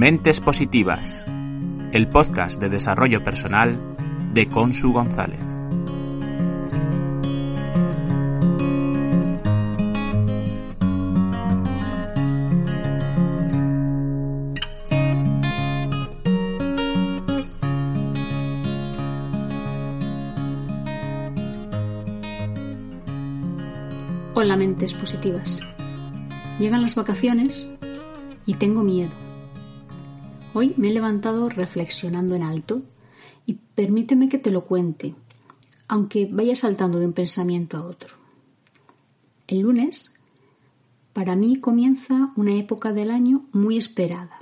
Mentes Positivas, el podcast de desarrollo personal de Consu González. Hola mentes positivas. Llegan las vacaciones y tengo miedo. Hoy me he levantado reflexionando en alto y permíteme que te lo cuente, aunque vaya saltando de un pensamiento a otro. El lunes, para mí comienza una época del año muy esperada.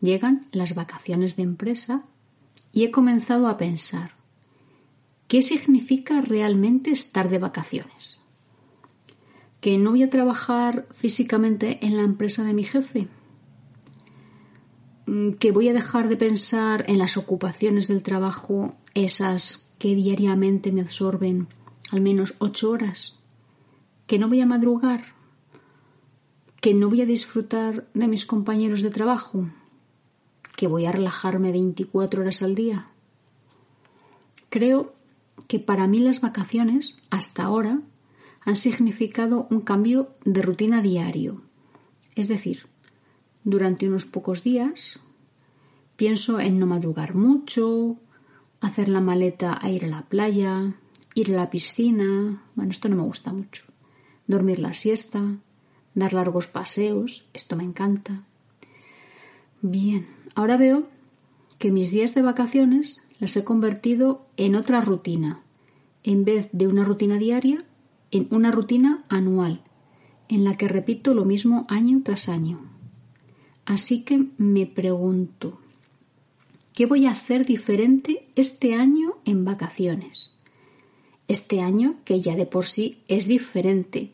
Llegan las vacaciones de empresa y he comenzado a pensar, ¿qué significa realmente estar de vacaciones? ¿Que no voy a trabajar físicamente en la empresa de mi jefe? Mm, que voy a dejar de pensar en las ocupaciones del trabajo, esas que diariamente me absorben al menos ocho horas, que no voy a madrugar, que no voy a disfrutar de mis compañeros de trabajo, que voy a relajarme 24 horas al día. Creo que para mí las vacaciones, hasta ahora, han significado un cambio de rutina diario. Es decir, durante unos pocos días pienso en no madrugar mucho, hacer la maleta a ir a la playa, ir a la piscina, bueno, esto no me gusta mucho, dormir la siesta, dar largos paseos, esto me encanta. Bien, ahora veo que mis días de vacaciones las he convertido en otra rutina, en vez de una rutina diaria, en una rutina anual, en la que repito lo mismo año tras año. Así que me pregunto, ¿qué voy a hacer diferente este año en vacaciones? Este año que ya de por sí es diferente,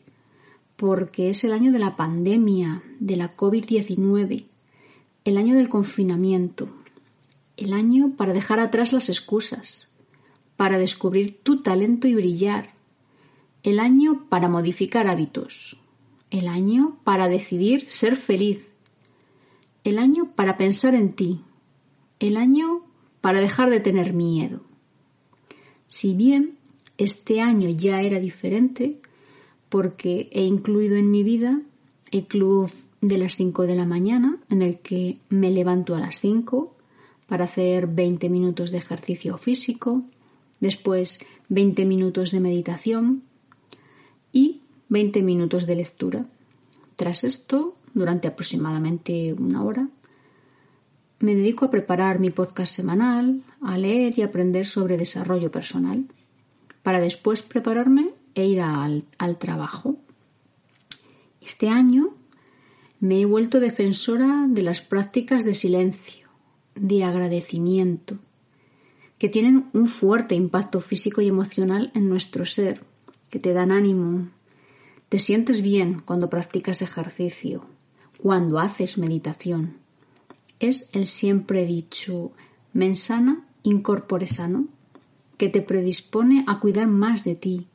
porque es el año de la pandemia, de la COVID-19, el año del confinamiento, el año para dejar atrás las excusas, para descubrir tu talento y brillar, el año para modificar hábitos, el año para decidir ser feliz, el año para pensar en ti, el año para dejar de tener miedo. Si bien este año ya era diferente, porque he incluido en mi vida el club de las 5 de la mañana, en el que me levanto a las 5 para hacer 20 minutos de ejercicio físico, después 20 minutos de meditación y 20 minutos de lectura. Tras esto, durante aproximadamente una hora. Me dedico a preparar mi podcast semanal, a leer y aprender sobre desarrollo personal, para después prepararme e ir al, trabajo. Este año me he vuelto defensora de las prácticas de silencio, de agradecimiento, que tienen un fuerte impacto físico y emocional en nuestro ser, que te dan ánimo. Te sientes bien cuando practicas ejercicio, cuando haces meditación. Es el siempre dicho mensana incorpore sano, que te predispone a cuidar más de ti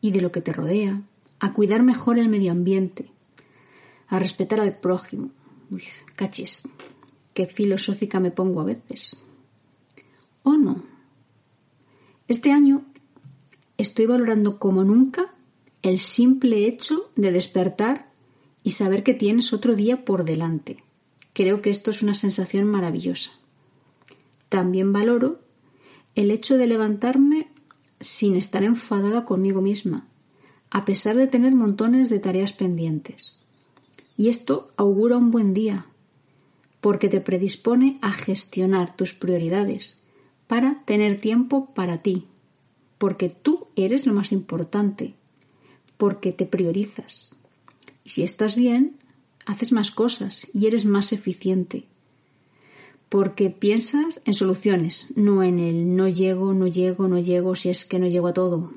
y de lo que te rodea, a cuidar mejor el medio ambiente, a respetar al prójimo. Uy, cachis, qué filosófica me pongo a veces. ¿O no? Este año estoy valorando como nunca el simple hecho de despertar y saber que tienes otro día por delante. Creo que esto es una sensación maravillosa. También valoro el hecho de levantarme sin estar enfadada conmigo misma, a pesar de tener montones de tareas pendientes. Y esto augura un buen día, porque te predispone a gestionar tus prioridades para tener tiempo para ti, porque tú eres lo más importante, porque te priorizas. Si estás bien, haces más cosas y eres más eficiente. Porque piensas en soluciones, no en el no llego, no llego, no llego, si es que no llego a todo.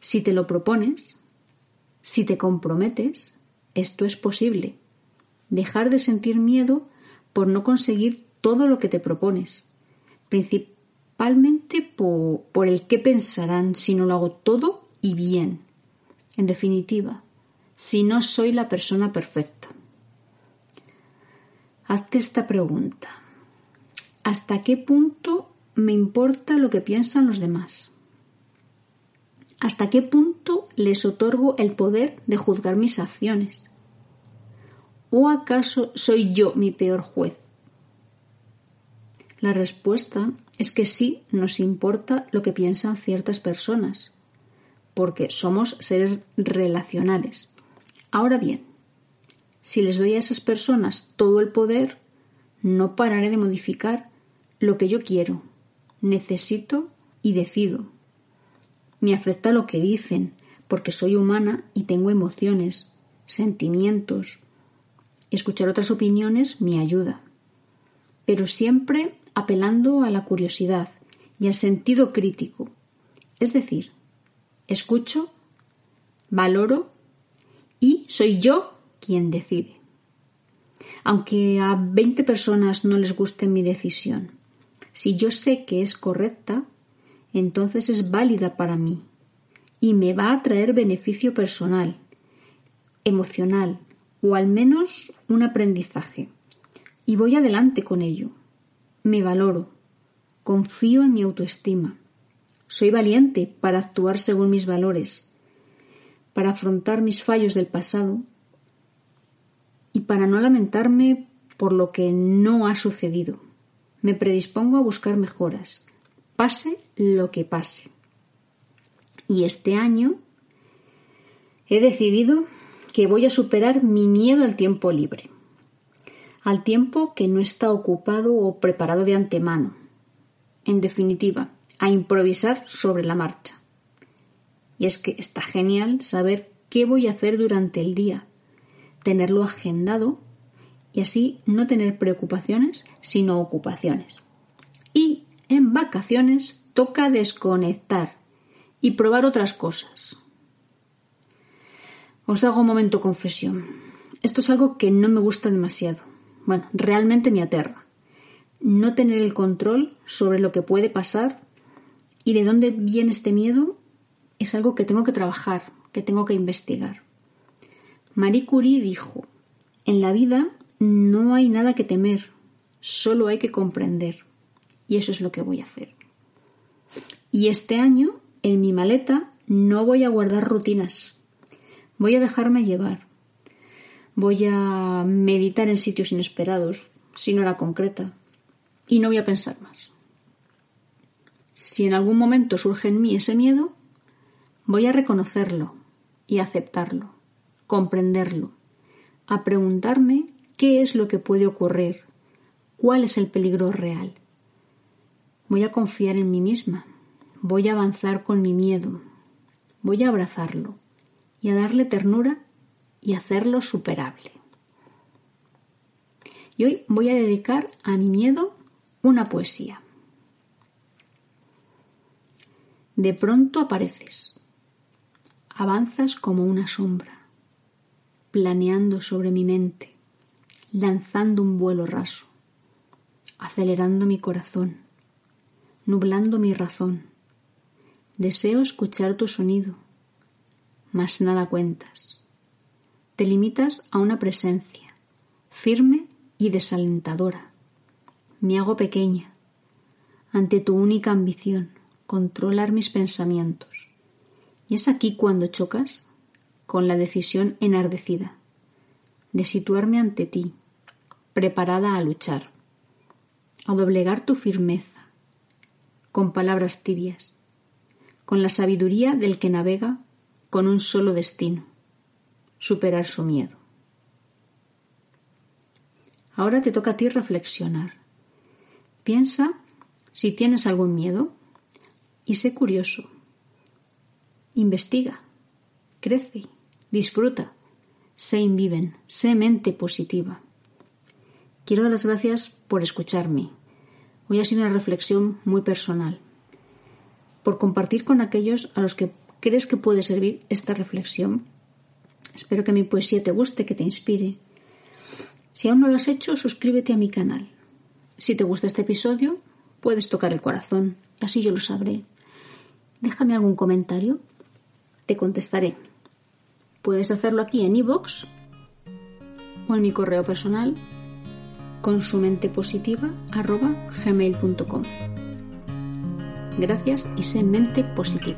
Si te lo propones, si te comprometes, esto es posible. Dejar de sentir miedo por no conseguir todo lo que te propones. Principalmente por el qué pensarán si no lo hago todo y bien. En definitiva, si no soy la persona perfecta. Hazte esta pregunta. ¿Hasta qué punto me importa lo que piensan los demás? ¿Hasta qué punto les otorgo el poder de juzgar mis acciones? ¿O acaso soy yo mi peor juez? La respuesta es que sí nos importa lo que piensan ciertas personas, porque somos seres relacionales. Ahora bien, si les doy a esas personas todo el poder, no pararé de modificar lo que yo quiero, necesito y decido. Me afecta lo que dicen, porque soy humana y tengo emociones, sentimientos. Escuchar otras opiniones me ayuda, pero siempre apelando a la curiosidad y al sentido crítico. Es decir, escucho, valoro y soy yo quien decide. Aunque a 20 personas no les guste mi decisión, si yo sé que es correcta, entonces es válida para mí y me va a traer beneficio personal, emocional o al menos un aprendizaje. Y voy adelante con ello. Me valoro, confío en mi autoestima. Soy valiente para actuar según mis valores, para afrontar mis fallos del pasado y para no lamentarme por lo que no ha sucedido. Me predispongo a buscar mejoras, pase lo que pase. Y este año he decidido que voy a superar mi miedo al tiempo libre, al tiempo que no está ocupado o preparado de antemano. En definitiva, a improvisar sobre la marcha. Y es que está genial saber qué voy a hacer durante el día, tenerlo agendado y así no tener preocupaciones, sino ocupaciones. Y en vacaciones toca desconectar y probar otras cosas. Os hago un momento confesión. Esto es algo que no me gusta demasiado. Bueno, realmente me aterra. No tener el control sobre lo que puede pasar y de dónde viene este miedo es algo que tengo que trabajar, que tengo que investigar. Marie Curie dijo, en la vida no hay nada que temer, solo hay que comprender. Y eso es lo que voy a hacer. Y este año, en mi maleta, no voy a guardar rutinas. Voy a dejarme llevar. Voy a meditar en sitios inesperados, sin hora concreta. Y no voy a pensar más. Si en algún momento surge en mí ese miedo, voy a reconocerlo y aceptarlo, comprenderlo, a preguntarme qué es lo que puede ocurrir, cuál es el peligro real Voy a confiar en mí misma. Voy a avanzar con mi miedo. Voy a abrazarlo y a darle ternura y hacerlo superable. Y hoy voy a dedicar a mi miedo una poesía. De pronto apareces. Avanzas como una sombra, planeando sobre mi mente, lanzando un vuelo raso, acelerando mi corazón nublando mi razón. Deseo escuchar tu sonido, mas nada cuentas. Te limitas a una presencia, firme y desalentadora. Me hago pequeña ante tu única ambición, controlar mis pensamientos. Y es aquí cuando chocas con la decisión enardecida de situarme ante ti, preparada a luchar, a doblegar tu firmeza con palabras tibias, con la sabiduría del que navega con un solo destino, superar su miedo. Ahora te toca a ti reflexionar. Piensa si tienes algún miedo y sé curioso. Investiga. crece, disfruta, sé inviven, sé mente positiva. Quiero dar las gracias por escucharme. Hoy ha sido una reflexión muy personal. Por compartir con aquellos a los que crees que puede servir esta reflexión. Espero que mi poesía te guste, que te inspire. Si aún no lo has hecho, suscríbete a mi canal. Si te gusta este episodio, puedes tocar el corazón, así yo lo sabré. Déjame algún comentario, te contestaré. Puedes hacerlo aquí en iVoox o en mi correo personal consumentepositiva.gmail.com Gracias y sé mente positiva.